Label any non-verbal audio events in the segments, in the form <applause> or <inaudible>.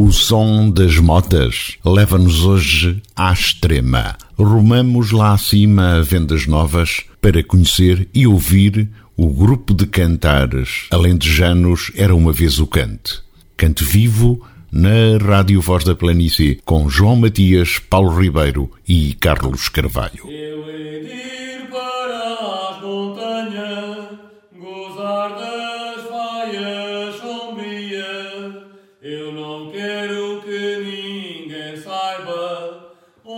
O som das motas leva-nos hoje à extrema. Rumamos lá acima a vendas novas para conhecer e ouvir o grupo de cantares alentejanos Era Uma Vez o Cante. Cante vivo na Rádio Voz da Planície com João Matias, Paulo Ribeiro e Carlos Carvalho.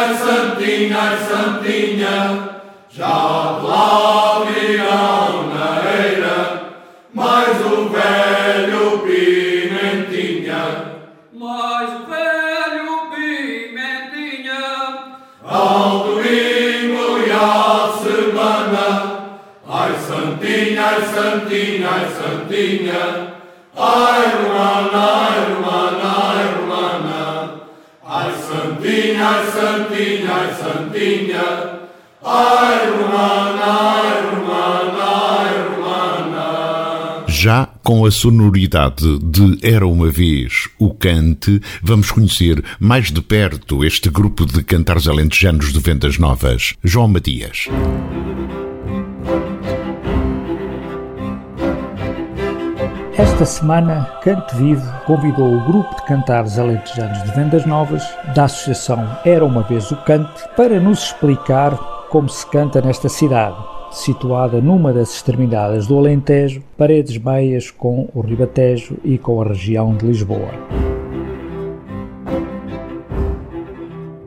Romana. Santinha, Santinha, Santinha, já de lá virão na eira, mais o velho Pimentinha, mais o velho Pimentinha, ao domingo e à semana, ai Santinha, ai Santinha, ai Santinha, ai Romana, Santinha, Santinha, Santinha, ai Romana, ai Romana, ai Romana. Já com a sonoridade de Era uma Vez o Cante, vamos conhecer mais de perto este grupo de cantares alentejanos de vendas novas. João Matias. Esta semana, Cante Vivo convidou o grupo de cantares alentejanos de vendas novas da Associação Era Uma Vez o Cante para nos explicar como se canta nesta cidade, situada numa das extremidades do Alentejo, paredes meias com o Ribatejo e com a região de Lisboa.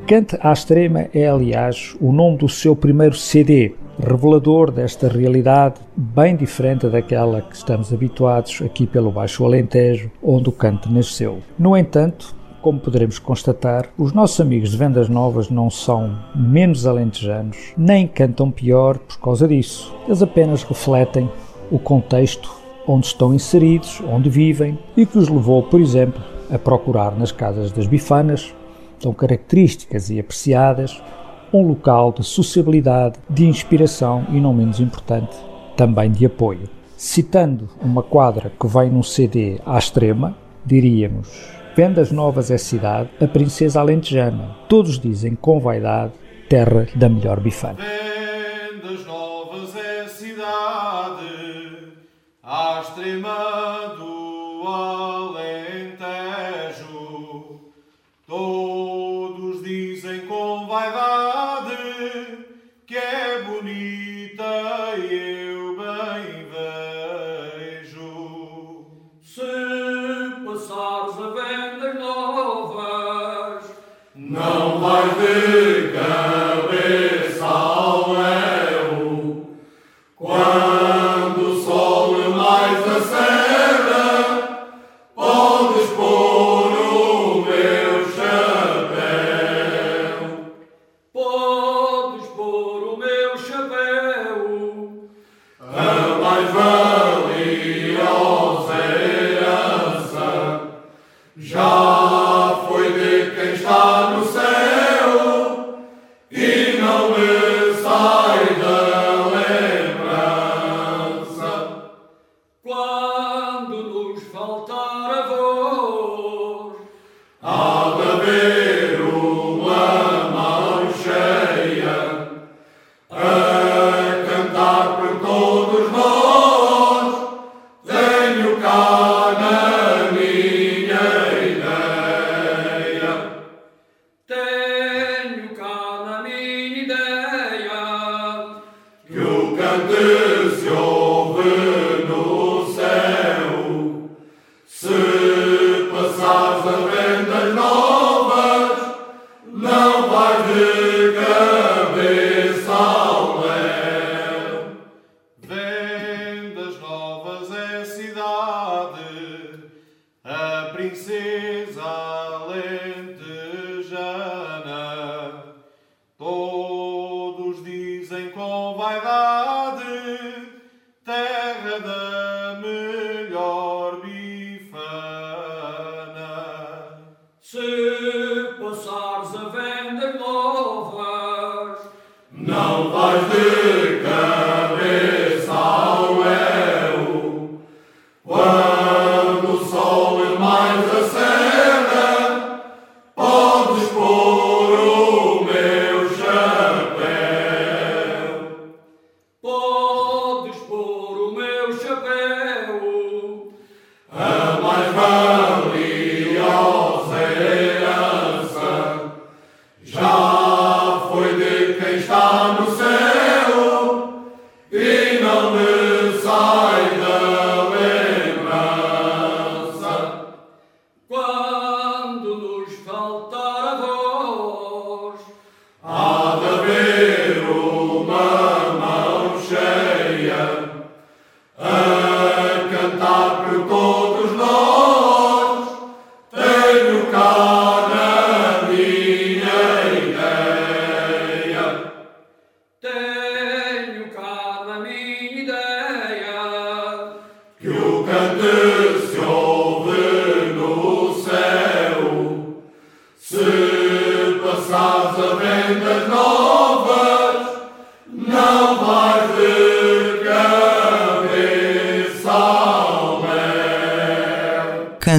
Cante à Extrema é, aliás, o nome do seu primeiro CD, revelador desta realidade bem diferente daquela que estamos habituados aqui pelo Baixo Alentejo, onde o cante nasceu. No entanto, como poderemos constatar, os nossos amigos de vendas novas não são menos alentejanos, nem cantam pior por causa disso. Eles apenas refletem o contexto onde estão inseridos, onde vivem e que os levou, por exemplo, a procurar nas casas das bifanas, tão características e apreciadas, um local de sociabilidade, de inspiração e, não menos importante, também de apoio. Citando uma quadra que vem num CD à extrema, diríamos: Vendas Novas é cidade, a princesa alentejana. Todos dizem com vaidade, terra da melhor bifana. Vendas Novas é cidade, à extrema do Alentejo. Não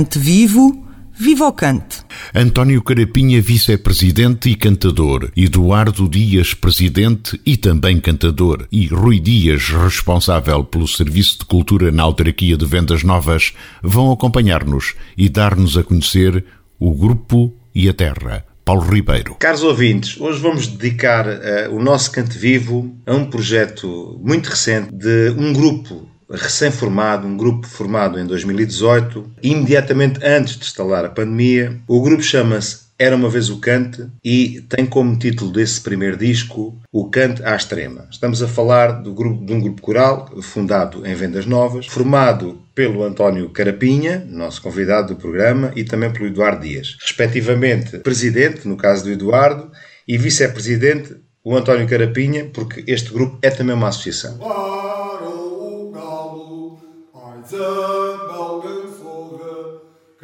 Cante vivo, viva o cante. António Carapinha, vice-presidente e cantador, Eduardo Dias, presidente e também cantador, e Rui Dias, responsável pelo Serviço de Cultura na Autarquia de Vendas Novas, vão acompanhar-nos e dar-nos a conhecer o grupo e a terra. Paulo Ribeiro. Caros ouvintes, hoje vamos dedicar uh, o nosso Cante Vivo a um projeto muito recente de um grupo recém-formado, um grupo formado em 2018, imediatamente antes de instalar a pandemia. O grupo chama-se Era uma vez o Cante e tem como título desse primeiro disco O Cante à Extrema. Estamos a falar do grupo, de um grupo coral fundado em Vendas Novas, formado pelo António Carapinha, nosso convidado do programa, e também pelo Eduardo Dias, respectivamente presidente, no caso do Eduardo, e vice-presidente, o António Carapinha, porque este grupo é também uma associação.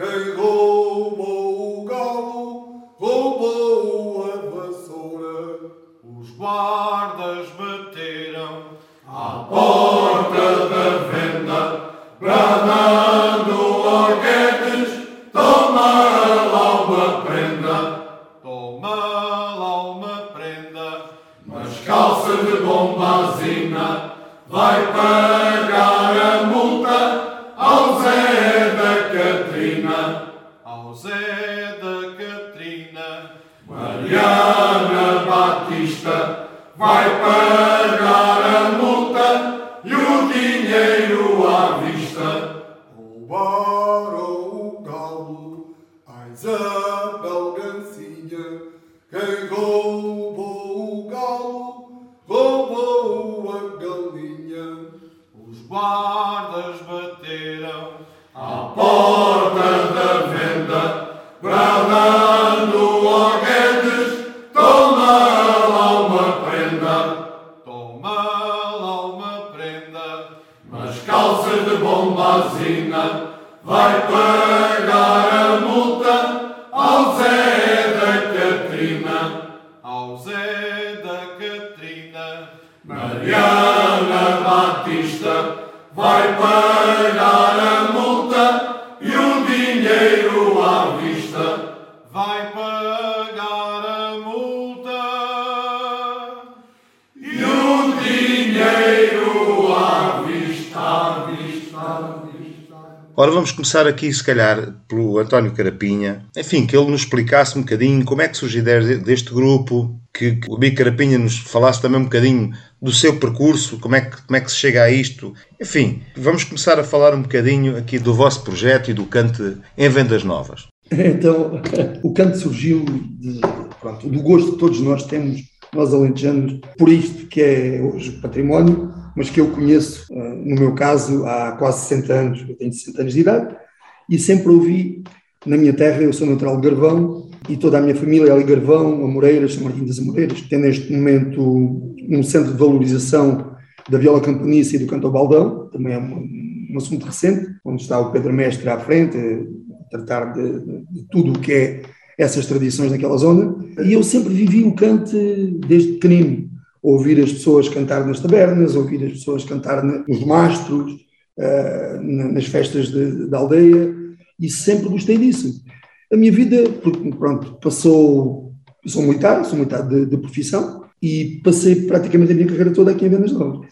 Quem roubou o galo, roubou a vassoura. Os guardas bateram à porta da venda, bradando orguetes, toma lá uma prenda, toma lá uma prenda, mas calça de bombazina vai pagar a multa Zé da Catrina, ao Zé da Catrina. Mariana Batista vai pagar Ora, vamos começar aqui, se calhar, pelo António Carapinha. Enfim, que ele nos explicasse um bocadinho como é que surge a ideia deste grupo, que, que o Bico Carapinha nos falasse também um bocadinho do seu percurso, como é, que, como é que se chega a isto. Enfim, vamos começar a falar um bocadinho aqui do vosso projeto e do cante em vendas novas. <laughs> Então, o canto surgiu de, pronto, do gosto que todos nós temos, nós alentejanos, por isto que é hoje património, mas que eu conheço, eh, no meu caso, há quase 60 anos, eu tenho 60 anos de idade, e sempre ouvi, na minha terra, eu sou natural de Garvão, e toda a minha família é ali Garvão, Amoreiras, São Martim das Amoreiras, tem neste momento um centro de valorização da viola campaniça e do canto ao baldão, também é um, um assunto recente, onde está o Pedro Mestre à frente, a tratar de, de, tudo o que é essas tradições naquela zona. E eu sempre vivi o canto desde pequenino, ouvir as pessoas cantar nas tabernas, ouvir as pessoas cantar nos mastros, uh, nas festas da aldeia, e sempre gostei disso. A minha vida, pronto, passou, eu sou militar, sou militar de, de profissão, e passei praticamente a minha carreira toda aqui em Vendas Novas.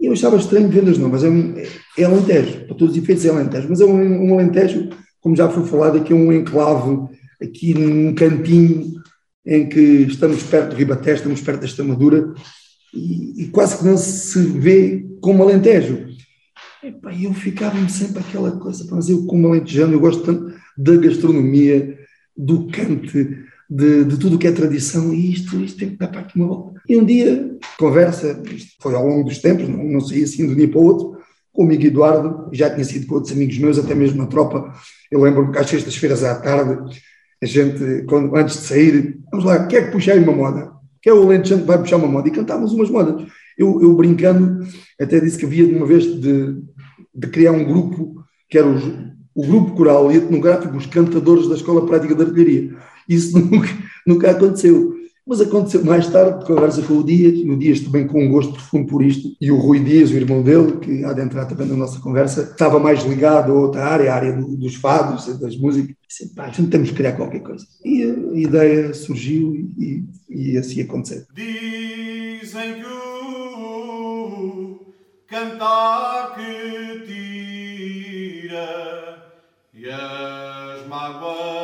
E eu achava estranho Vendas Novas, é, um, é Alentejo, para todos os efeitos é Alentejo, mas é um, um Alentejo, como já foi falado aqui, é um enclave, aqui num cantinho em que estamos perto do Ribaté, estamos perto da Extremadura, e, e quase que não se vê como Alentejo. E eu ficava-me sempre aquela coisa, mas eu como alentejano, eu gosto tanto da gastronomia, do cante, de, de tudo o que é tradição, e isto, isto tem que dar para aqui uma volta. E um dia, conversa, isto foi ao longo dos tempos, não, não saí assim de um dia para o outro, com o amigo Eduardo, já tinha sido com outros amigos meus, até mesmo na tropa. Eu lembro-me que às sextas-feiras à tarde, a gente, quando, antes de sair, vamos lá, quem é que puxa uma moda? Quem é o alentejano que vai puxar uma moda? E cantávamos umas modas. Eu, eu brincando, até disse que havia de uma vez de, de criar um grupo, que era o, o grupo coral e etnográfico, os cantadores da Escola Prática de Artilharia isso <laughs> nunca, nunca aconteceu. Mas aconteceu mais tarde, de conversa com o Dias, e o Dias também com um gosto profundo por isto, e o Rui Dias, o irmão dele, que há de entrar também na nossa conversa, estava mais ligado a outra área, a área do, dos fados, das músicas. Disse, pá, temos que criar qualquer coisa. E a ideia surgiu e, e assim aconteceu. Dizem que o cantar que tira e as mágoas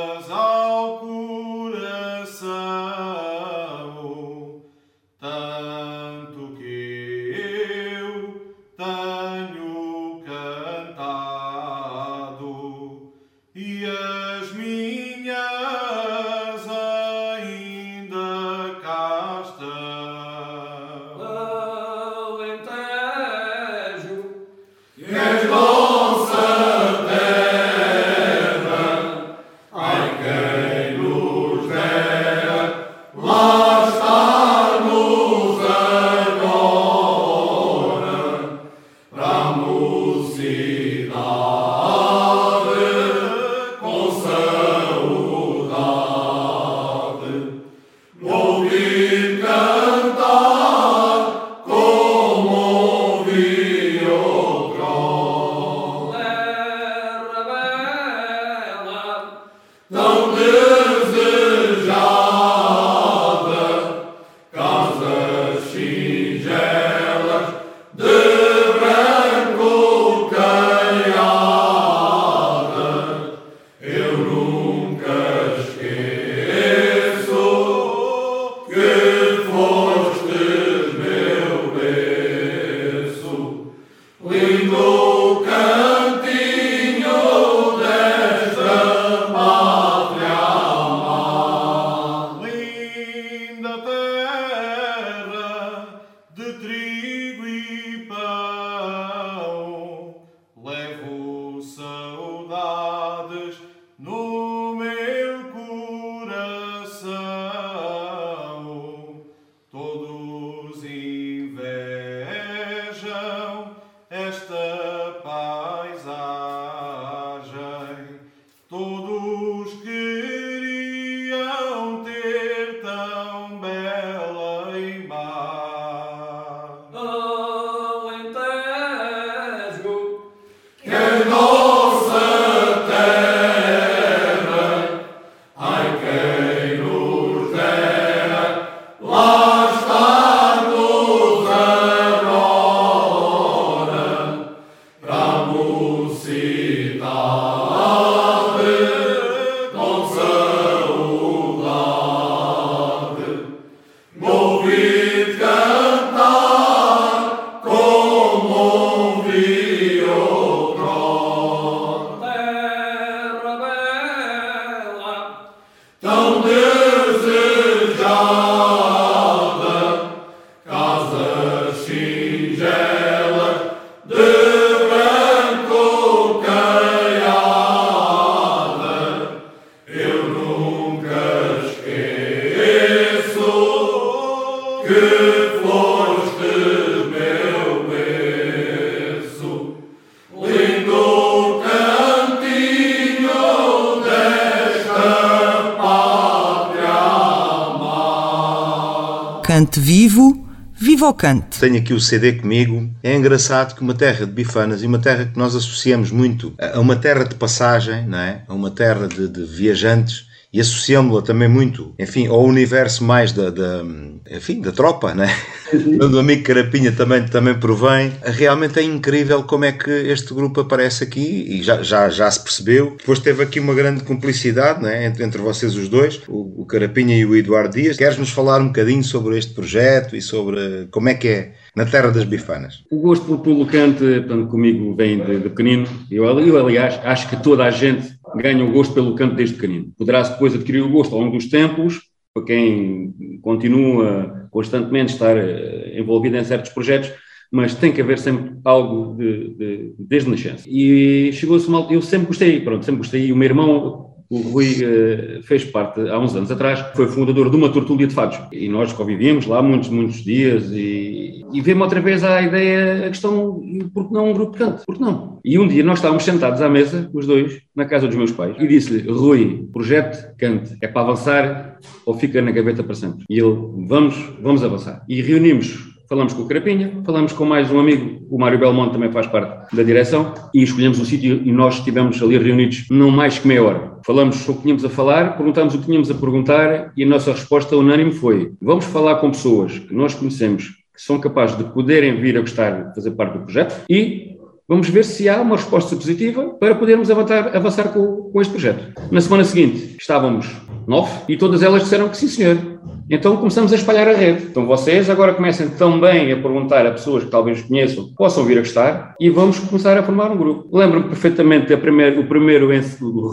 Cante vivo, viva o cante. Tenho aqui o CD comigo. É engraçado que uma terra de bifanas e uma terra que nós associamos muito a uma terra de passagem, não é? A uma terra de, de viajantes e associamos-la também muito, enfim, ao universo mais da, da enfim, da tropa, né? Onde <laughs> o amigo Carapinha também, também provém. Realmente é incrível como é que este grupo aparece aqui e já, já, já se percebeu. Depois teve aqui uma grande cumplicidade né? entre, entre vocês os dois, o, o Carapinha e o Eduardo Dias. Queres-nos falar um bocadinho sobre este projeto e sobre como é que é na terra das bifanas? O gosto pelo cante, portanto, comigo vem de, de pequenino. Eu, eu, aliás, acho que toda a gente ganha o gosto pelo canto desde pequenino. Poderá-se depois adquirir o gosto ao longo dos tempos, para quem continua constantemente estar eh, envolvido em certos projetos, mas tem que haver sempre algo de, de, desde nascença. E chegou-se mal, eu sempre gostei, pronto, sempre gostei, e o meu irmão o Rui uh, fez parte, há uns anos atrás, foi fundador de uma tortulia de fados. E nós convivíamos lá muitos, muitos dias e, e vemos outra vez a ideia, a questão, por que não um grupo de canto? Por que não? E um dia nós estávamos sentados à mesa, os dois, na casa dos meus pais, e disse-lhe, Rui, projeto cante, é para avançar ou fica na gaveta para sempre? E ele, vamos, vamos avançar. E reunimos falamos com o Carapinha, falamos com mais um amigo, o Mário Belmonte também faz parte da direção, e escolhemos um sítio e nós estivemos ali reunidos não mais que meia hora. Falamos o que tínhamos a falar, perguntámos o que tínhamos a perguntar e a nossa resposta unânime foi: vamos falar com pessoas que nós conhecemos que são capazes de poderem vir a gostar de fazer parte do projeto e vamos ver se há uma resposta positiva para podermos avançar, avançar com, com este projeto. Na semana seguinte estávamos nove e todas elas disseram que sim, senhor. Então começamos a espalhar a rede. Então vocês agora comecem também a perguntar a pessoas que talvez conheçam, possam vir a gostar, e vamos começar a formar um grupo. Lembro-me perfeitamente da primeira, o primeiro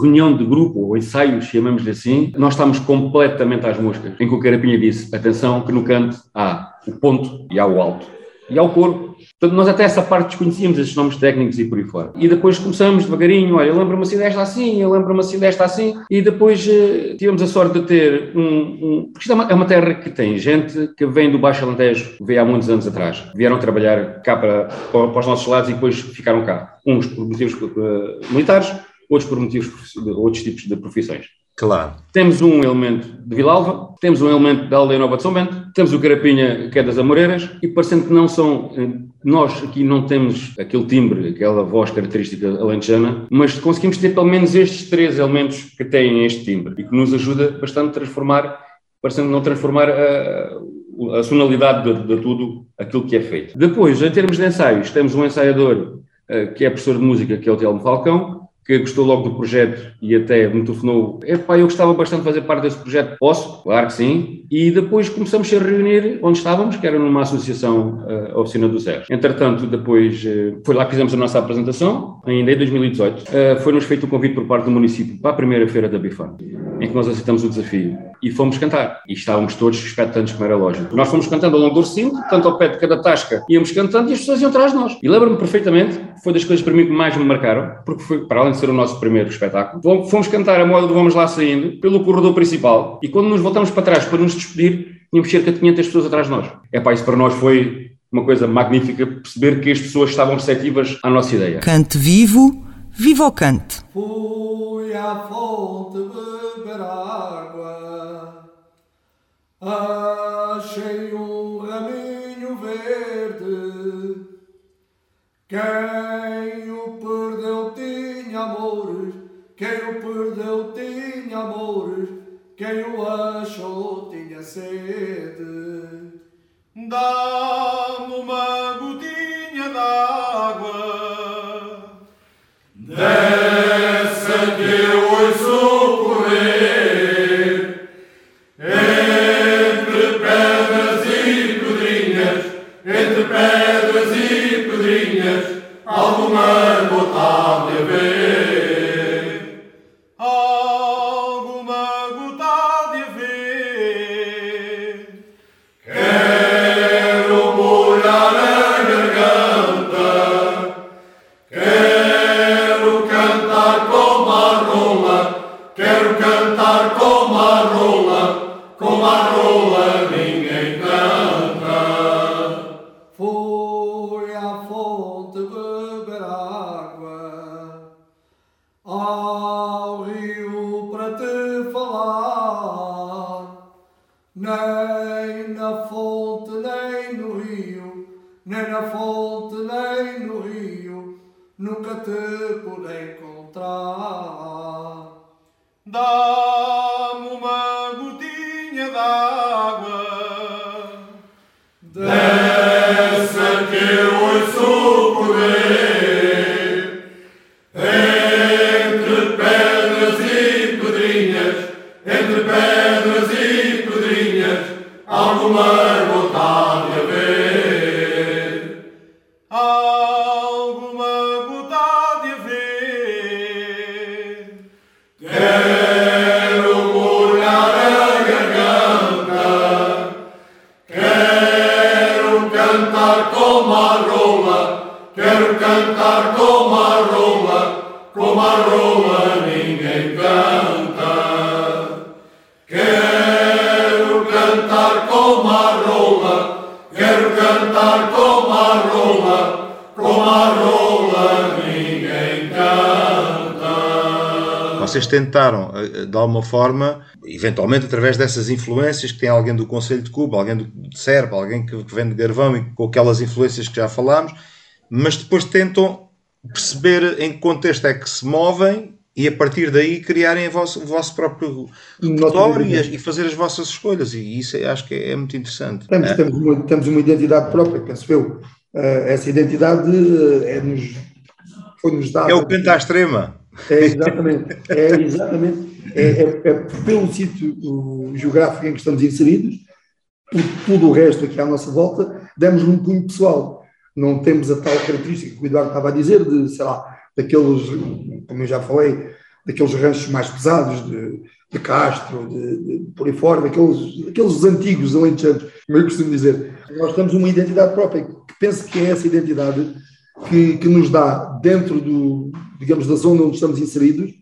reunião de grupo, ou ensaio, chamamos-lhe assim, nós estávamos completamente às moscas, em que o Carapinha disse, atenção que no canto há o ponto e há o alto. E há o coro, Portanto, nós até essa parte desconhecíamos esses nomes técnicos e por aí fora. E depois começamos devagarinho, olha, eu lembro-me assim desta assim, eu lembro-me assim desta assim, e depois uh, tivemos a sorte de ter um... um porque isto é uma, é uma, terra que tem gente que vem do Baixo Alentejo, veio há muitos anos atrás. Vieram trabalhar cá para, para, para os nossos lados e depois ficaram cá. Uns por motivos uh, militares, outros por motivos outros tipos de profissões. Claro. Temos um elemento de Vilalva, temos um elemento da Aldeia Nova de São Bento, temos o Carapinha, que é das Amoreiras, e parecendo que não são, eh, nós aqui não temos aquele timbre, aquela voz característica alentejana, mas conseguimos ter pelo menos estes três elementos que têm este timbre e que nos ajuda bastante a transformar, parecendo não transformar a, a sonalidade de, de tudo aquilo que é feito. Depois, em termos de ensaios, temos um ensaiador eh, que é professor de música, que é o Telmo Falcão, que gostou logo do projeto e até me telefonou, epá, eu gostava bastante de fazer parte desse projeto, posso? Claro que sim. E depois começamos a reunir onde estávamos, que era numa associação, a Oficina do Zero. Entretanto, depois uh, foi lá que fizemos a nossa apresentação, ainda em 2018. Uh, Foi-nos feito o convite por parte do município para a primeira feira da Bifan, em que nós aceitamos o desafio e fomos cantar. E estávamos todos expectantes, como era lógico. Nós fomos cantando ao longo do recinto, tanto ao pé de cada tasca, íamos cantando e as pessoas iam atrás de nós. E lembro-me perfeitamente, foi das coisas para mim que mais me marcaram, porque foi, para além de ser o nosso primeiro espetáculo, fomos cantar a moda do Vamos Lá Saindo pelo corredor principal e quando nos voltamos para trás para nos despedir, tínhamos cerca de 500 pessoas atrás de nós. É pá, isso para nós foi uma coisa magnífica perceber que as pessoas estavam receptivas à nossa ideia. Cante vivo, viva o cante. Fui à fonte beber água, achei um raminho verde. Quem o perdeu tinha amores, quem o perdeu tinha amores, quem o achou tinha sede. Dá-me uma gotinha d'água. Desce que eu ouço tentaram, eh, de alguma forma, eventualmente através dessas influências, que tem alguém do Conselho de Cuba, alguém do Serpa, alguém que que vem de Garvão e com aquelas influências que já falámos, mas depois tentam perceber em que contexto é que se movem e a partir daí criarem o vosso, o vosso próprio repertório e, e fazer as vossas escolhas. E isso eu acho que é muito interessante. Temos, É. temos, uma, temos uma identidade própria, penso eu. Eh, essa identidade eh, é-nos, foi-nos dada. É o canto à extrema. É exatamente, é exatamente, é, é- é pelo sítio geográfico em que estamos inseridos, por tudo o resto aqui à nossa volta, demos um punho pessoal. Não temos a tal característica que o Eduardo estava a dizer, de, sei lá, daqueles, como eu já falei, daqueles ranchos mais pesados, de, de Castro, de, de, por aí fora, daqueles, daqueles antigos alentejanos, como eu costumo dizer. Nós temos uma identidade própria, que penso que é essa identidade que, que nos dá, dentro do, digamos, da zona onde estamos inseridos,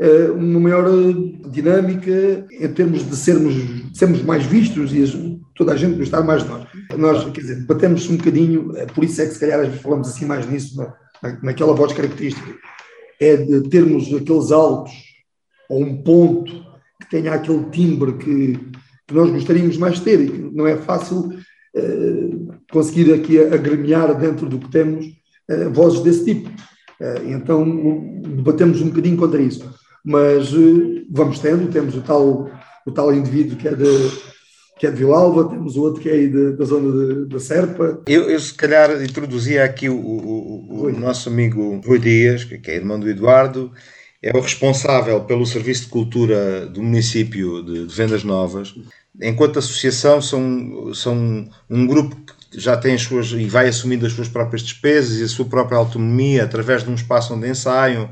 eh, uma maior eh, dinâmica em termos de sermos, sermos mais vistos e as- toda a gente gostar mais de nós. Nós, quer dizer, batemos um bocadinho, eh, por isso é que se calhar falamos assim mais nisso, na, na- naquela voz característica, é de termos aqueles altos ou um ponto que tenha aquele timbre que, que nós gostaríamos mais de ter e que não é fácil conseguir aqui agremiar dentro do que temos vozes desse tipo. Eh, então debatemos um bocadinho contra isso. Mas eh, vamos tendo, temos o tal, o tal indivíduo que é de, que é de Vilalva, temos o outro que é aí de- da zona de- da Serpa. Eu, eu, se calhar, introduzia aqui o, o- o- nosso amigo Rui Dias, que é irmão do Eduardo, é o responsável pelo Serviço de Cultura do município de, de Vendas Novas. Enquanto associação, são, são um grupo que já tem as suas e vai assumindo as suas próprias despesas e a sua própria autonomia através de um espaço onde ensaiam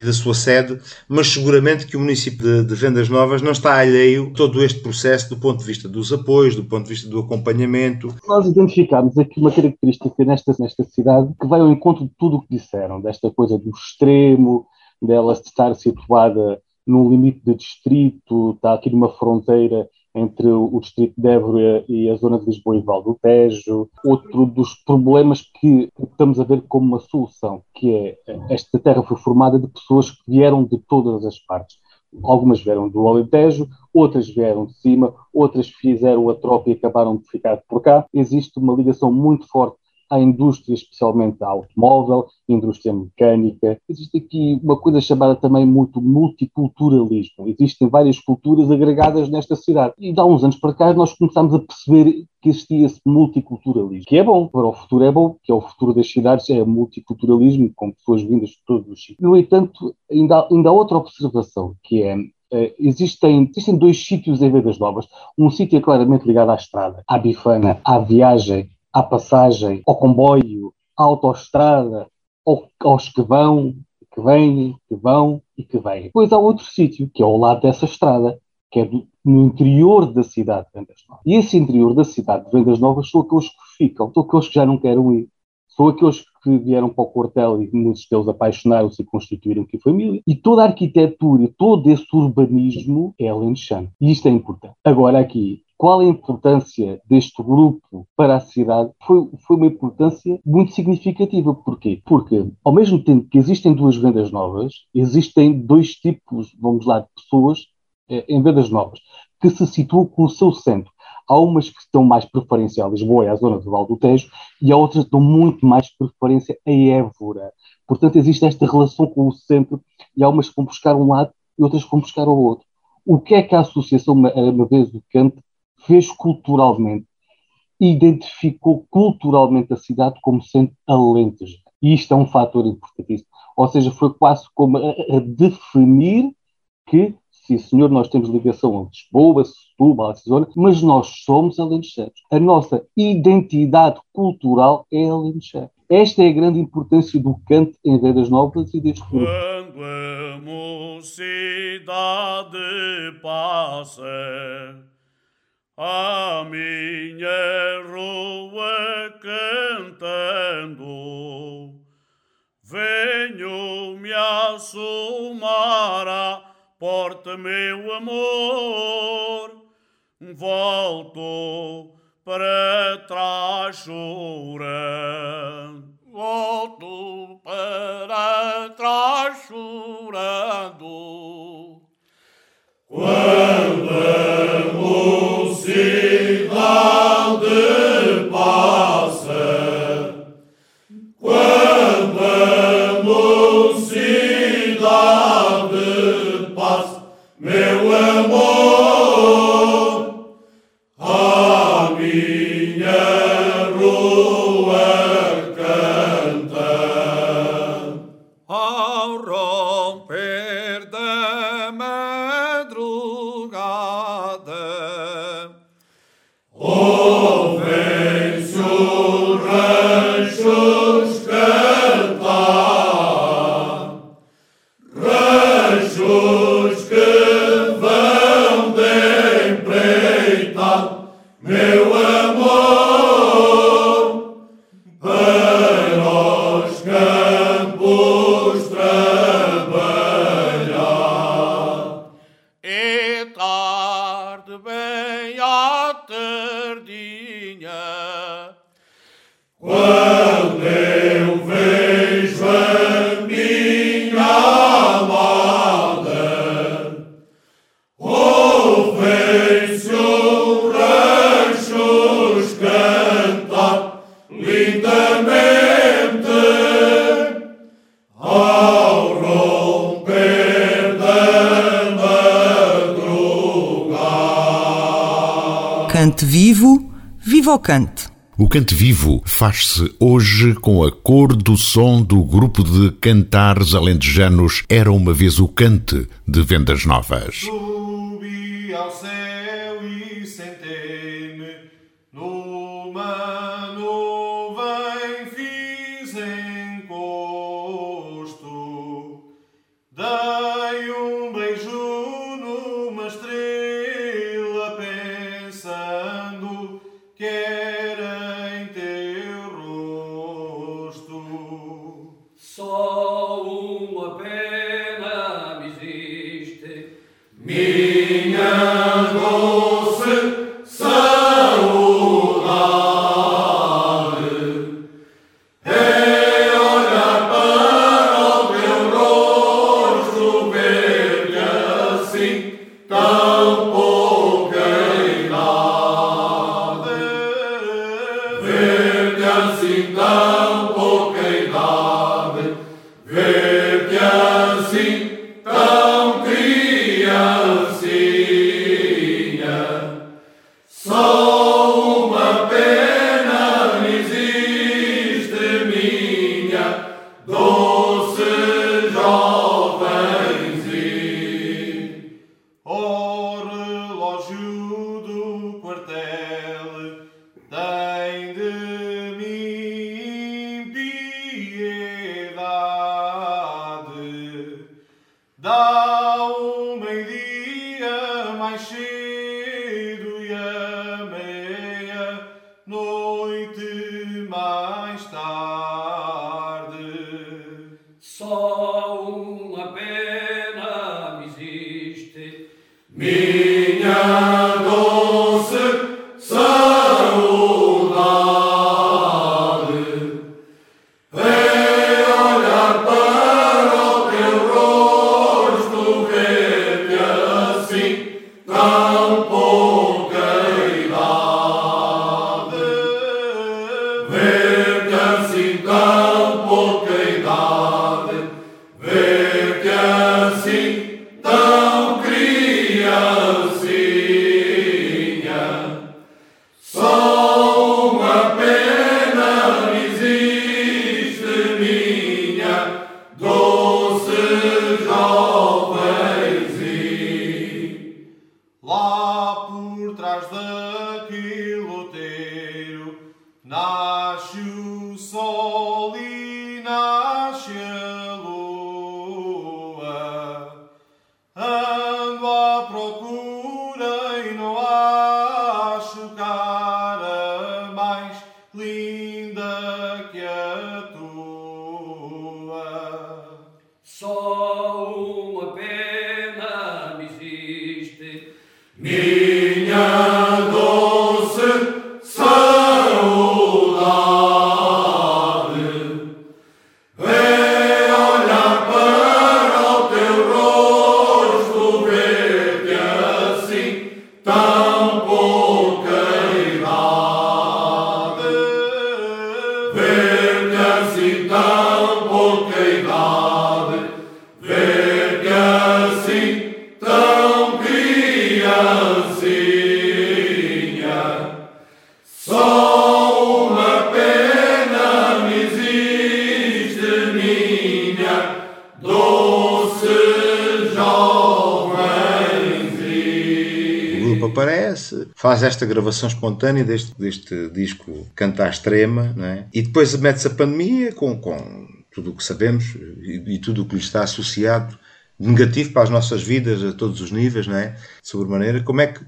e da sua sede, mas seguramente que o município de, de Vendas Novas não está alheio a todo este processo do ponto de vista dos apoios, do ponto de vista do acompanhamento, Nós identificámos aqui uma característica nesta, nesta cidade que vai ao encontro de tudo o que disseram, desta coisa do extremo, dela estar situada no limite de distrito, está aqui numa fronteira entre o distrito de Évora e a zona de Lisboa e Val do Tejo. Outro dos problemas que estamos a ver como uma solução, que é esta terra foi formada de pessoas que vieram de todas as partes. Algumas vieram do Alentejo, outras vieram de cima, outras fizeram a troca e acabaram de ficar por cá. Existe uma ligação muito forte à indústria, especialmente à automóvel, indústria mecânica. Existe aqui uma coisa chamada também muito multiculturalismo. Existem várias culturas agregadas nesta cidade. E de há uns anos para cá nós começámos a perceber que existia esse multiculturalismo, que é bom, para o futuro é bom, que é o futuro das cidades, é multiculturalismo, com pessoas vindas de todos os sítios. No entanto, ainda, há- ainda há outra observação, que é eh, existem, existem dois sítios em Vedas Novas. Um sítio é claramente ligado à estrada, à bifana, à viagem, à passagem, ao comboio, à autoestrada, ao- aos que vão, que vêm, que vão e que vêm. Depois há outro sítio, que é ao lado dessa estrada, que é do- no interior da cidade de Vendas Novas. E esse interior da cidade de Vendas Novas são aqueles que ficam, são aqueles que já não querem ir. São aqueles que vieram para o quartel e muitos deles apaixonaram-se e constituíram aqui família. E toda a arquitetura todo esse urbanismo é alentejano. E isto é importante. Agora aqui, qual a importância deste grupo para a cidade? Foi, foi uma importância muito significativa. Porquê? Porque, ao mesmo tempo que existem duas vendas novas, existem dois tipos, vamos lá, de pessoas eh, em vendas novas, que se situam com o seu centro. Há umas que estão mais preferência a Lisboa e à zona do Val do Tejo, e há outras que dão muito mais preferência a Évora. Portanto, existe esta relação com o centro, e há umas que vão buscar um lado e outras que vão buscar o outro. O que é que a associação, uma vez do Cante, fez culturalmente? Identificou culturalmente a cidade como sendo Alentejo. E isto é um fator importantíssimo. Ou seja, foi quase como a, a definir que sim senhor, nós temos ligação a Lisboa, Setúbal, a zona, mas nós somos alentejanos. A nossa identidade cultural é alentejana. Esta é a grande importância do canto em Vedas Novas e deste grupo. Quando a mocidade passa a minha rua cantando, venho-me assomar à porta, meu amor, volto para trás chorando. Viva o cante. O cante vivo faz-se hoje com a cor do som do grupo de cantares alentejanos Era uma vez o cante de Vendas Novas. Subi ao céu Dá faz esta gravação espontânea deste, deste disco Canta à Extrema, é? e depois mete-se a pandemia com, com tudo o que sabemos e, e tudo o que lhe está associado, negativo para as nossas vidas a todos os níveis, não é? Sobremaneira. Como é que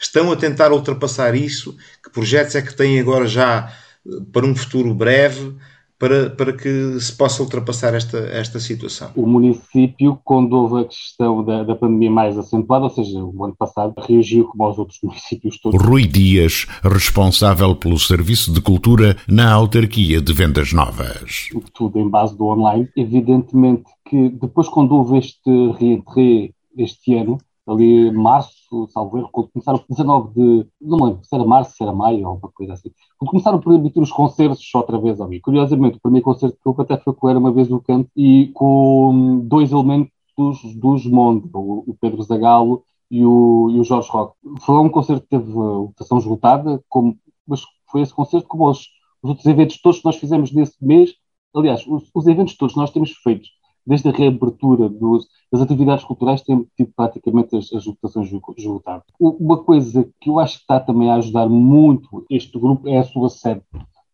estão a tentar ultrapassar isso? Que projetos é que têm agora já eh, para um futuro breve? Para, para que se possa ultrapassar esta, esta situação? O município, quando houve a questão da, da pandemia mais acentuada, ou seja, o ano passado, reagiu como aos outros <laughs> municípios todos. Rui Dias, responsável pelo Serviço de Cultura na autarquia de Vendas Novas. Tudo em base do online. Evidentemente que depois, quando houve este reentré este ano, ali março, salvo erro, quando começaram, 19 de, não lembro se era março, se era maio, ou alguma coisa assim, quando começaram por emitir os concertos outra vez ali. Curiosamente, o primeiro concerto que eu até foi com Era Uma Vez no Canto e com dois elementos dos, dos Monde, o, Pedro Zagalo e o, e o Jorge Roque. Foi um concerto que teve votação esgotada, como, mas foi esse concerto como os, os outros eventos todos que nós fizemos nesse mês. Aliás, os, os eventos todos nós temos feitos desde a reabertura dos, das atividades culturais, temos tido praticamente as, as votações esgotadas. Uma coisa que eu acho que está também a ajudar muito este grupo é a sua sede,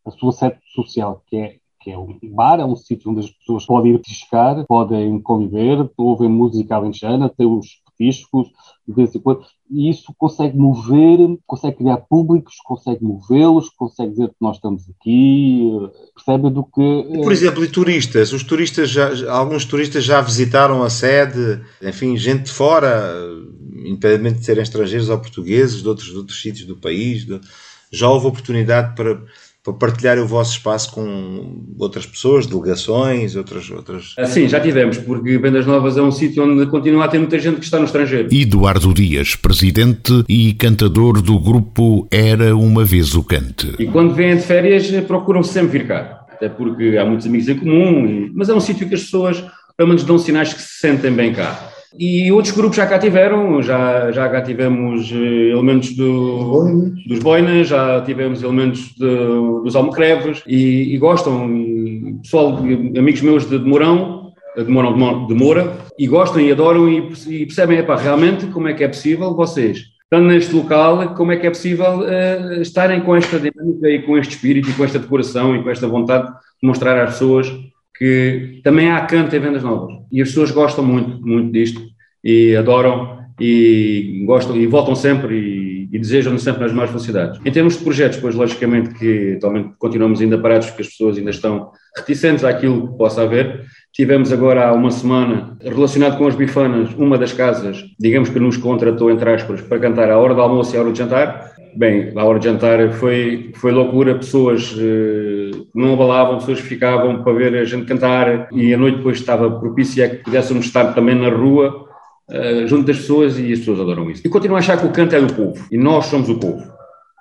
a sua sede social, que é que é um bar, é um sítio onde as pessoas podem ir pescar, podem conviver, ouvem música alentejana, tem os petiscos, de vez em quando, e isso consegue mover, consegue criar públicos, consegue movê-los, consegue dizer que nós estamos aqui, percebe do que... Por exemplo, e turistas? Os turistas, já, alguns turistas já visitaram a sede, enfim, gente de fora, independentemente de serem estrangeiros ou portugueses, de outros, de outros sítios do país, de, já houve oportunidade para para partilhar o vosso espaço com outras pessoas, delegações, outras. outras... Sim, já tivemos, porque Vendas Novas é um sítio onde continua a ter muita gente que está no estrangeiro. Eduardo Dias, presidente e cantador do grupo Era Uma Vez o Cante. E quando vêm de férias procuram sempre vir cá, até porque há muitos amigos em comum, mas é um sítio que as pessoas, pelo menos, dão sinais que se sentem bem cá. E outros grupos já cá tiveram, já, já cá tivemos eh, elementos do, dos boinas, já tivemos elementos de, dos almocreves e, e gostam, e pessoal, amigos meus de, de Mourão, de Mourão de Moura, e gostam e adoram e, e percebem, epá, realmente como é que é possível vocês, estando neste local, como é que é possível uh, estarem com esta dinâmica e com este espírito e com esta decoração e com esta vontade de mostrar às pessoas que também há canto em vendas novas e as pessoas gostam muito, muito disto e adoram e gostam e voltam sempre e, e desejam sempre nas maiores felicidades. Em termos de projetos, pois logicamente que atualmente continuamos ainda parados porque as pessoas ainda estão reticentes àquilo que possa haver. Tivemos agora há uma semana, relacionado com as bifanas, uma das casas, digamos que nos contratou, entre aspas, para cantar à hora do almoço e à hora de jantar. Bem, à hora de jantar foi, foi loucura, pessoas eh, não abalavam, pessoas ficavam para ver a gente cantar e a noite depois estava propícia a que pudéssemos estar também na rua, uh, junto das pessoas e as pessoas adoram isso. E continuo a achar que o canto é do povo e nós somos o povo.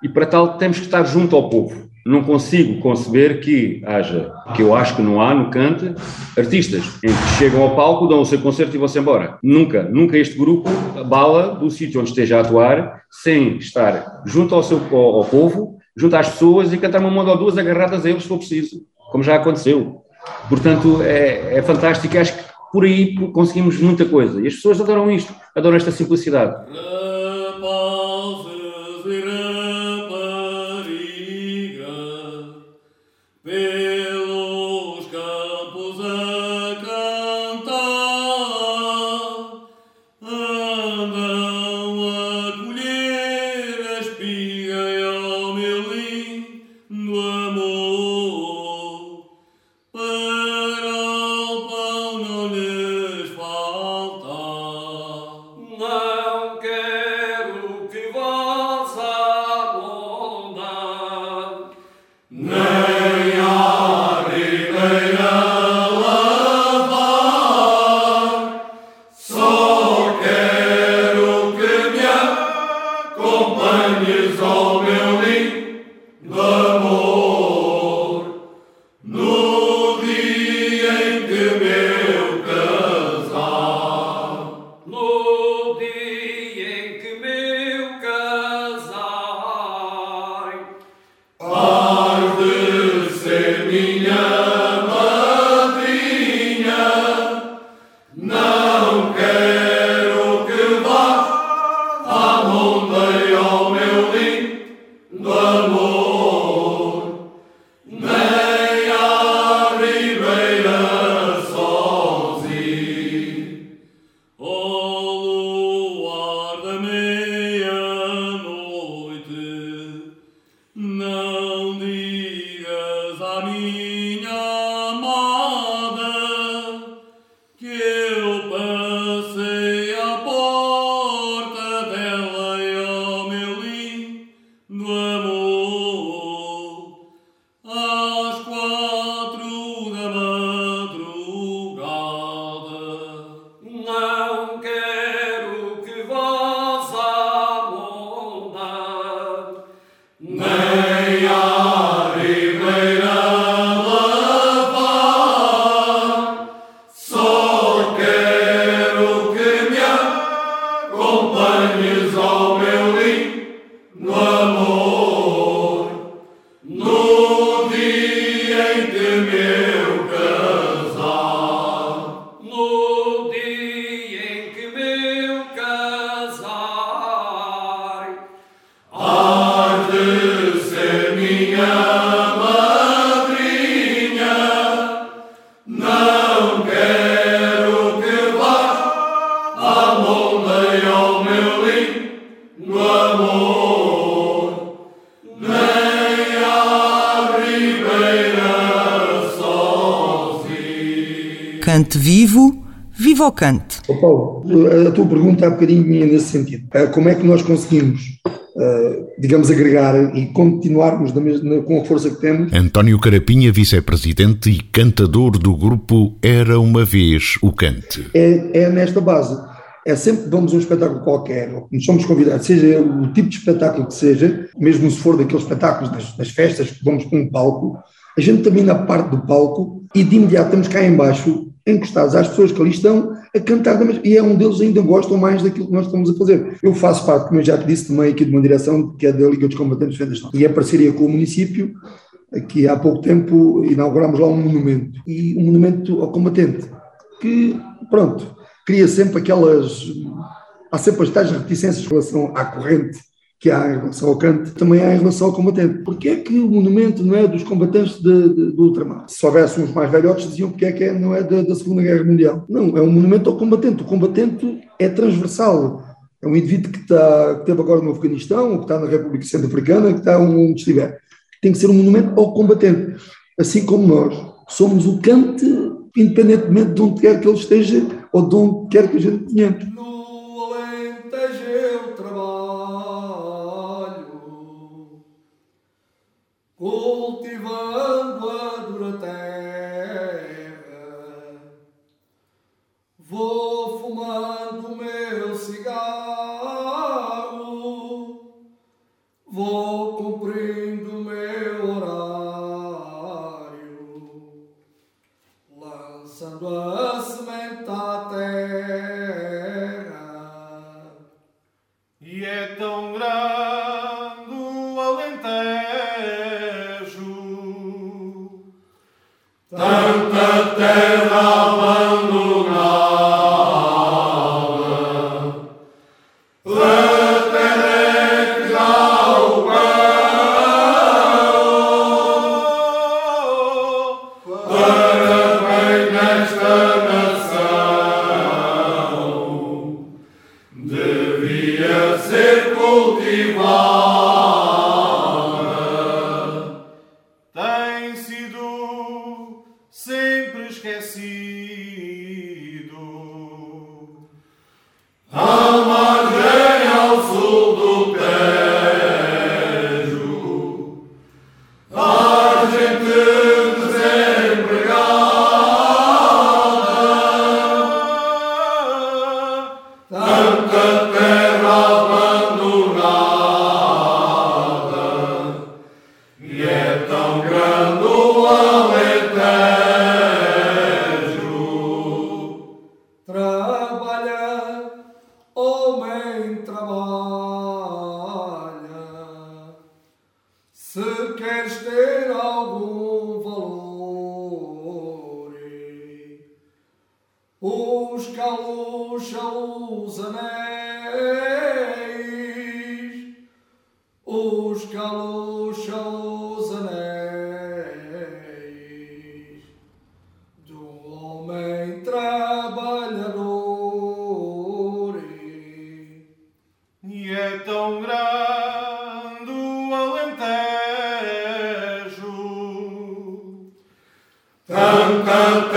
E para tal temos que estar junto ao povo. não consigo conceber que haja, que eu acho que não há no Cante, artistas em que chegam ao palco, dão o seu concerto e vão-se embora. Nunca, nunca este grupo bala do sítio onde esteja a atuar sem estar junto ao, seu, ao, ao povo, junto às pessoas e cantar uma moda ou duas agarradas a eles se for preciso, como já aconteceu. Portanto, é, é fantástico. Acho que por aí conseguimos muita coisa. E as pessoas adoram isto, adoram esta simplicidade. Paulo, a tua pergunta há bocadinho vinha nesse sentido. Eh, como é que nós conseguimos, uh, digamos, agregar e continuarmos mesma, com a força que temos? António Carapinha, vice-presidente e cantador do grupo Era Uma Vez o Cante. É, é nesta base. É sempre que vamos a um espetáculo qualquer, ou nos somos convidados, seja o tipo de espetáculo que seja, mesmo se for daqueles espetáculos das, das festas que vamos para um palco, a gente termina a parte do palco e de imediato estamos cá embaixo encostados às pessoas que ali estão a cantar, e é um deles ainda gostam mais daquilo que nós estamos a fazer. Eu faço parte, como eu já te disse, também aqui de uma direção que é da Liga dos Combatentes Federação, e é parceria com o município, aqui há pouco tempo inauguramos lá um monumento, e um monumento ao combatente, que, pronto, cria sempre aquelas, há sempre as tais reticências em relação à corrente que há em relação ao canto, também há em relação ao combatente. Porquê é que o monumento não é dos combatentes de, de, do ultramar? Se soubesse uns mais velhotes, diziam porque é que é, não é da, da, Segunda Guerra Mundial. Não, é um monumento ao combatente. O combatente é transversal. É um indivíduo que, está, que esteve agora no Afeganistão, ou que está na República Centro-Africana, que está onde estiver. Tem que ser um monumento ao combatente. Assim como nós somos o cante, independentemente de onde quer que ele esteja ou de onde quer que a gente tenhamos. Água a dura terra. Vou fumando meu cigarro, vou cumprindo meu horário, lançando a semente à terra. E é tão grande. O Rui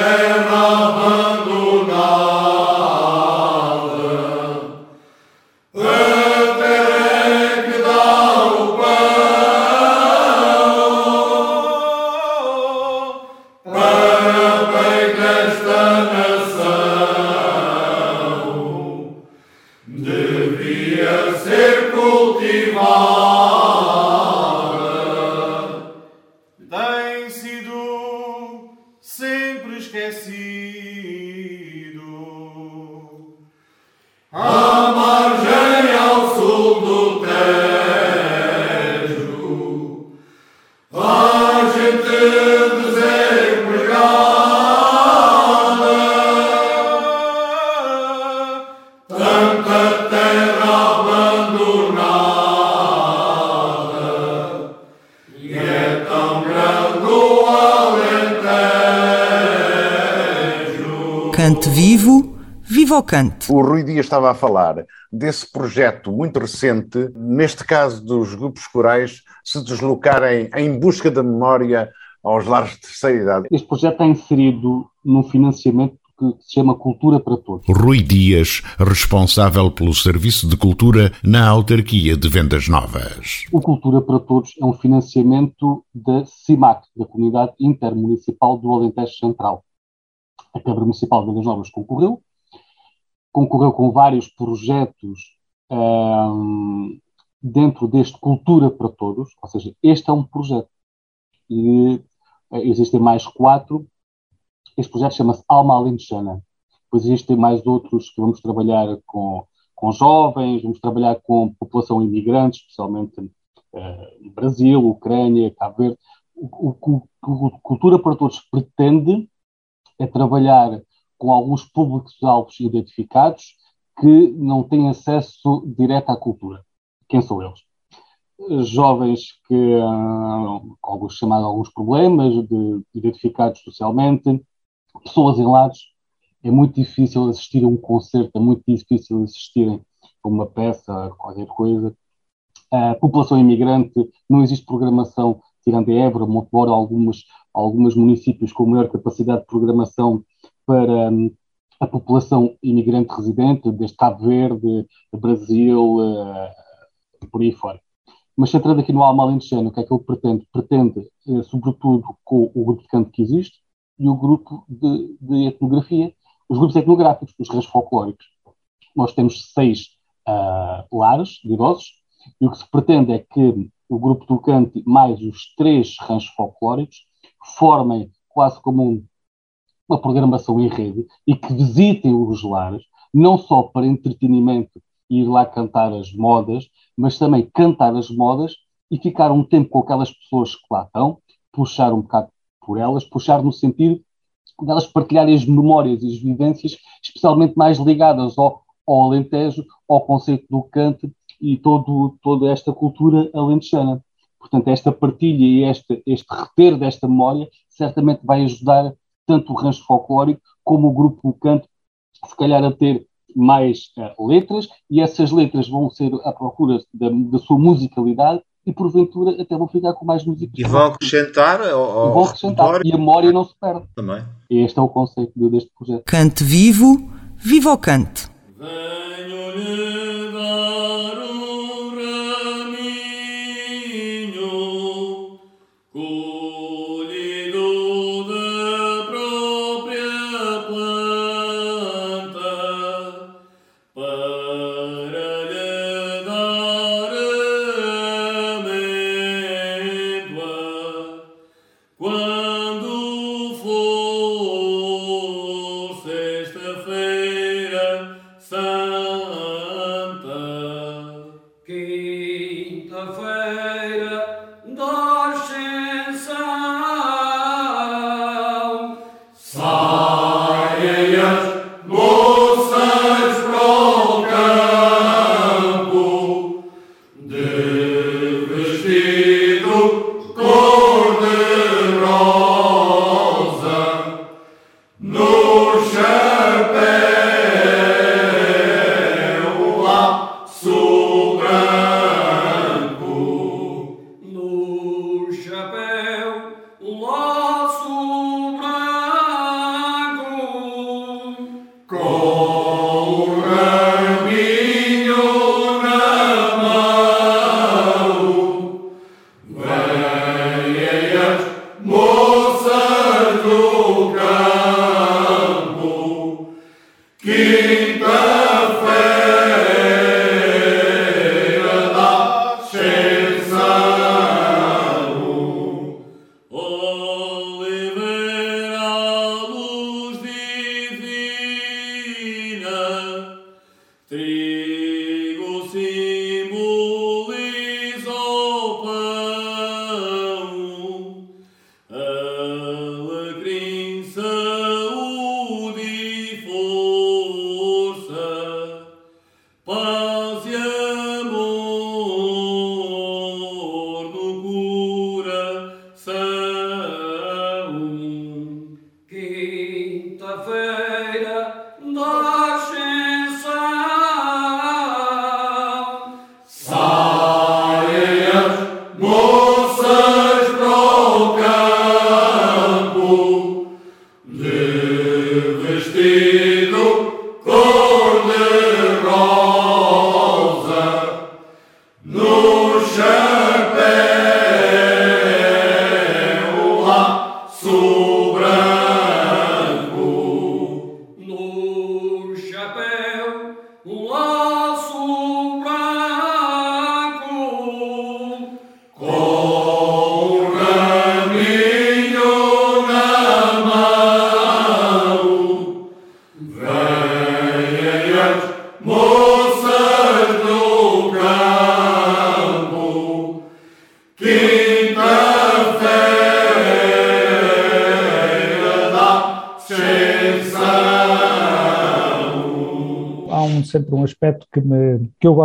Estava a falar desse projeto muito recente, neste caso dos grupos corais se deslocarem em busca da memória aos lares de terceira idade. Este projeto está inserido num financiamento que se chama Cultura para Todos. Rui Dias, responsável pelo Serviço de Cultura na autarquia de Vendas Novas. O Cultura para Todos é um financiamento da CIMAC, da Comunidade Intermunicipal do Alentejo Central. A Câmara Municipal de Vendas Novas concorreu, concorreu com vários projetos um, dentro deste Cultura para Todos, ou seja, este é um projeto. E eh, existem mais quatro. Este projeto chama-se Alma Alentejana. Depois existem mais outros que vamos trabalhar com, com jovens, vamos trabalhar com população imigrante, especialmente uh, Brasil, Ucrânia, Cabo Verde. O, o, o, Cultura para Todos pretende é trabalhar com alguns públicos-alvos identificados que não têm acesso direto à cultura. Quem são eles? Jovens que, uh, alguns chamados alguns problemas, de, identificados socialmente, pessoas em lares. É muito difícil assistir a um concerto, é muito difícil assistirem a uma peça, qualquer coisa. A população imigrante, não existe programação, tirando a Évora, Montebora, alguns, alguns municípios com maior capacidade de programação para hum, a população imigrante residente, desde Cabo Verde, Brasil, uh, por aí fora. Mas centrando aqui no Alma o que é que ele pretende? Pretende, uh, sobretudo, com o grupo de canto que existe e o grupo de, de etnografia, os grupos etnográficos, os rãs folclóricos. Nós temos seis uh, lares de idosos e o que se pretende é que o grupo do canto mais os três rãs folclóricos formem quase como um uma programação em rede e que visitem os lares, não só para entretenimento e ir lá cantar as modas, mas também cantar as modas e ficar um tempo com aquelas pessoas que lá estão, puxar um bocado por elas, puxar no sentido delas partilharem as memórias e as vivências, especialmente mais ligadas ao, ao Alentejo, ao conceito do cante e todo, toda esta cultura alentejana. Portanto, esta partilha e este, este reter desta memória certamente vai ajudar tanto o rancho folclórico como o grupo Canto, se calhar a ter mais uh, letras, e essas letras vão ser à procura da, da, sua musicalidade e porventura até vão ficar com mais música. E vão acrescentar ao, e vão acrescentar. E a memória não se perde. Também. Este é o conceito deste projeto. Cante vivo, viva o cante. sempre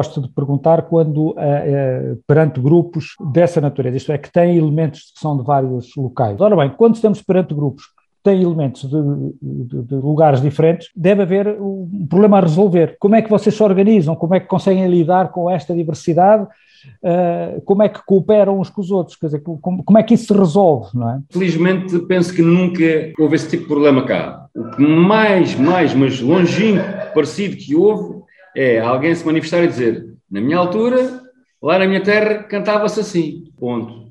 gosto de perguntar quando, uh, uh, perante grupos dessa natureza, isto é, que têm elementos que são de vários locais. Ora bem, quando estamos perante grupos que têm elementos de, de, de, lugares diferentes, deve haver um problema a resolver. Como é que vocês se organizam? Como é que conseguem lidar com esta diversidade? Uh, como é que cooperam uns com os outros? Quer dizer, como, como, é que isso se resolve, não é? Felizmente, penso que nunca houve esse tipo de problema cá. O que mais, mais, mas longínquo, parecido que houve, é alguém se manifestar e dizer: na minha altura, lá na minha terra, cantava-se assim. Ponto.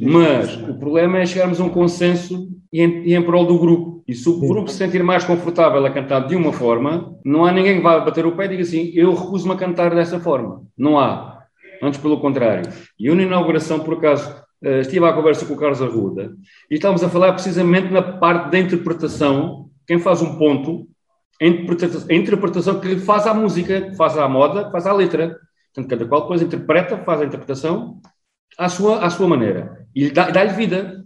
Mas o problema é chegarmos a um consenso e em, e em prol do grupo. E se o grupo se sentir mais confortável a cantar de uma forma, não há ninguém que vá bater o pé e diga assim: eu recuso-me a cantar dessa forma. Não há. Antes, pelo contrário. E eu, na inauguração, por acaso, eh, estive à conversa com o Carlos Arruda e estávamos a falar precisamente na parte da interpretação. Quem faz um ponto a interpretação, que faz à música, que faz à moda, que faz à letra. Portanto, cada qual depois interpreta, faz a interpretação à sua, à sua maneira. E dá-lhe vida.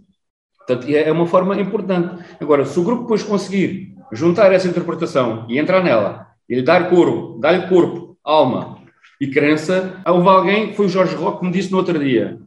Portanto, é uma forma importante. Agora, se o grupo depois conseguir juntar essa interpretação e entrar nela, e lhe dar corpo, dar-lhe corpo, alma e crença, houve alguém, foi o Jorge Roque, que me disse no outro dia,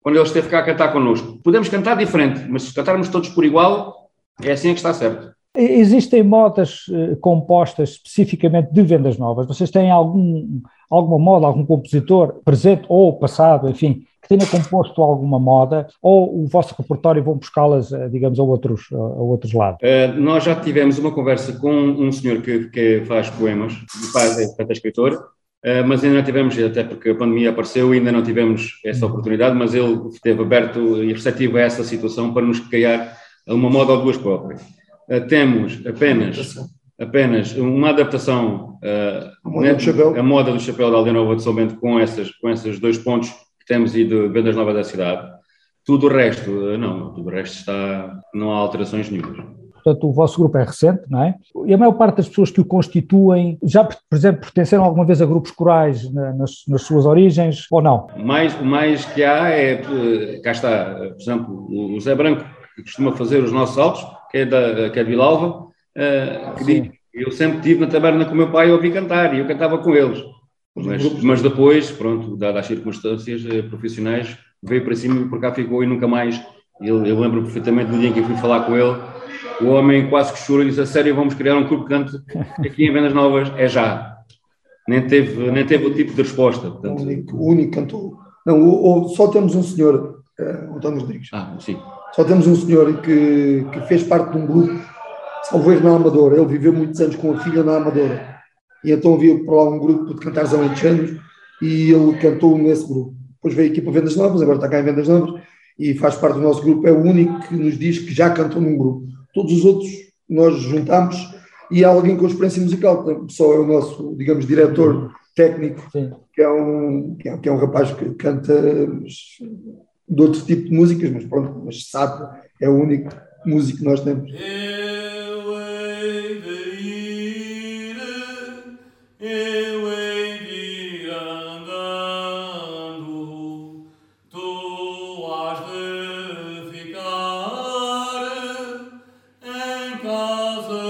quando ele esteve cá a cantar connosco. Podemos cantar diferente, mas se cantarmos todos por igual, é assim que está certo. Existem modas uh, compostas especificamente de vendas novas? Vocês têm algum, alguma moda, algum compositor presente ou passado, enfim, que tenha composto alguma moda ou o vosso repertório vão buscá-las, uh, digamos, a outros, a outros lados? Uh, nós já tivemos uma conversa com um senhor que, que faz poemas, faz, é, é escritor, Uh, mas ainda não tivemos, até porque a pandemia apareceu, ainda não tivemos essa oportunidade, mas ele esteve aberto e receptivo a essa situação para nos criar uma moda ou duas próprias. Uh, temos apenas, apenas uma adaptação uh, a, moda né, a moda do chapéu da Aldeia Nova de São Bento com, essas, com esses dois pontos que temos e de vendas novas da cidade. Tudo o resto, uh, não, tudo o resto está, não há alterações nenhumas. Portanto, o vosso grupo é recente, não é? E a maior parte das pessoas que o constituem já, por exemplo, pertenceram alguma vez a grupos corais nas, nas suas origens ou não? O mais, mais que há é, eh, cá está, por exemplo, o Zé Branco, que costuma fazer os nossos saltos, que é, da, que é de Vilalva, que diz, eu sempre estive na taberna com o meu pai e ouvi cantar, e eu cantava com eles. Mas, mas depois, pronto, dadas as circunstâncias eh, profissionais, veio para cima e por cá ficou e nunca mais. Eu, eu lembro perfeitamente do dia em que eu fui falar com ele, o homem quase que chorou e disse: A sério, vamos criar um clube de canto aqui em Vendas Novas? É já. Nem teve, nem teve o tipo de resposta. Portanto... O, único, o único cantor. Não, o, o, só temos um senhor, uh, António Rodrigues. Ah, sim. Só temos um senhor que, que fez parte de um grupo, salvo na Amadora. Ele viveu muitos anos com a filha na Amadora. E então havia por lá um grupo de cantares alentejanos e ele cantou nesse grupo. Depois veio aqui para Vendas Novas, agora está cá em Vendas Novas e faz parte do nosso grupo. É o único que nos diz que já cantou num grupo. Todos os outros nós juntamos e há alguém com experiência musical, só é o nosso, digamos, diretor técnico, que é, um, que é, que, é, um rapaz que canta de outro tipo de músicas, mas pronto, mas sabe, é o único músico que nós temos. dos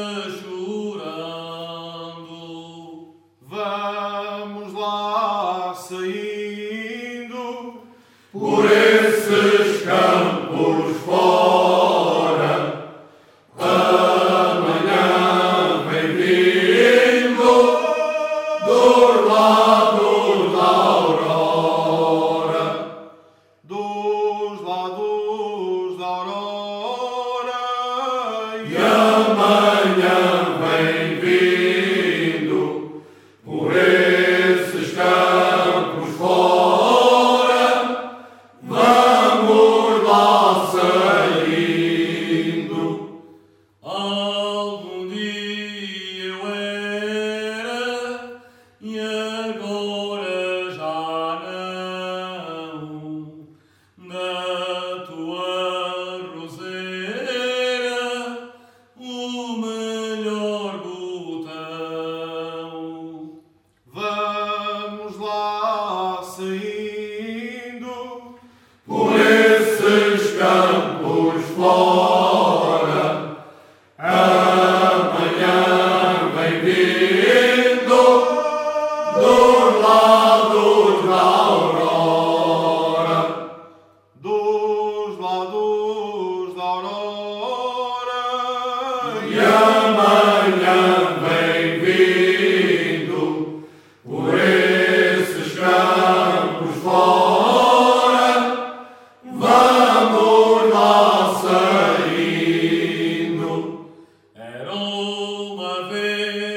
lados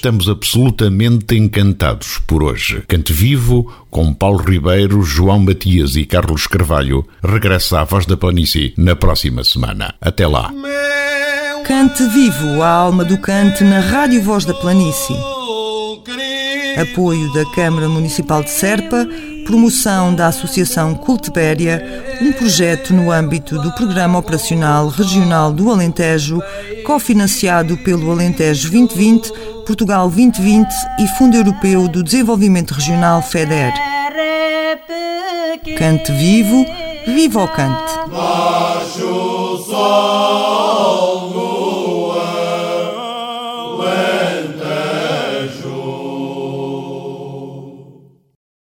estamos absolutamente encantados por hoje. Cante Vivo, com Paulo Ribeiro, João Matias e Carlos Carvalho, regressa à Voz da Planície na próxima semana. Até lá. Cante Vivo, a alma do cante na Rádio Voz da Planície. Apoio da Câmara Municipal de Serpa, promoção da Associação Cultibéria, um projeto no âmbito do Programa Operacional Regional do Alentejo, cofinanciado pelo Alentejo 2020, Portugal 2020 e Fundo Europeu do Desenvolvimento Regional FEDER. Cante vivo, viva o cante!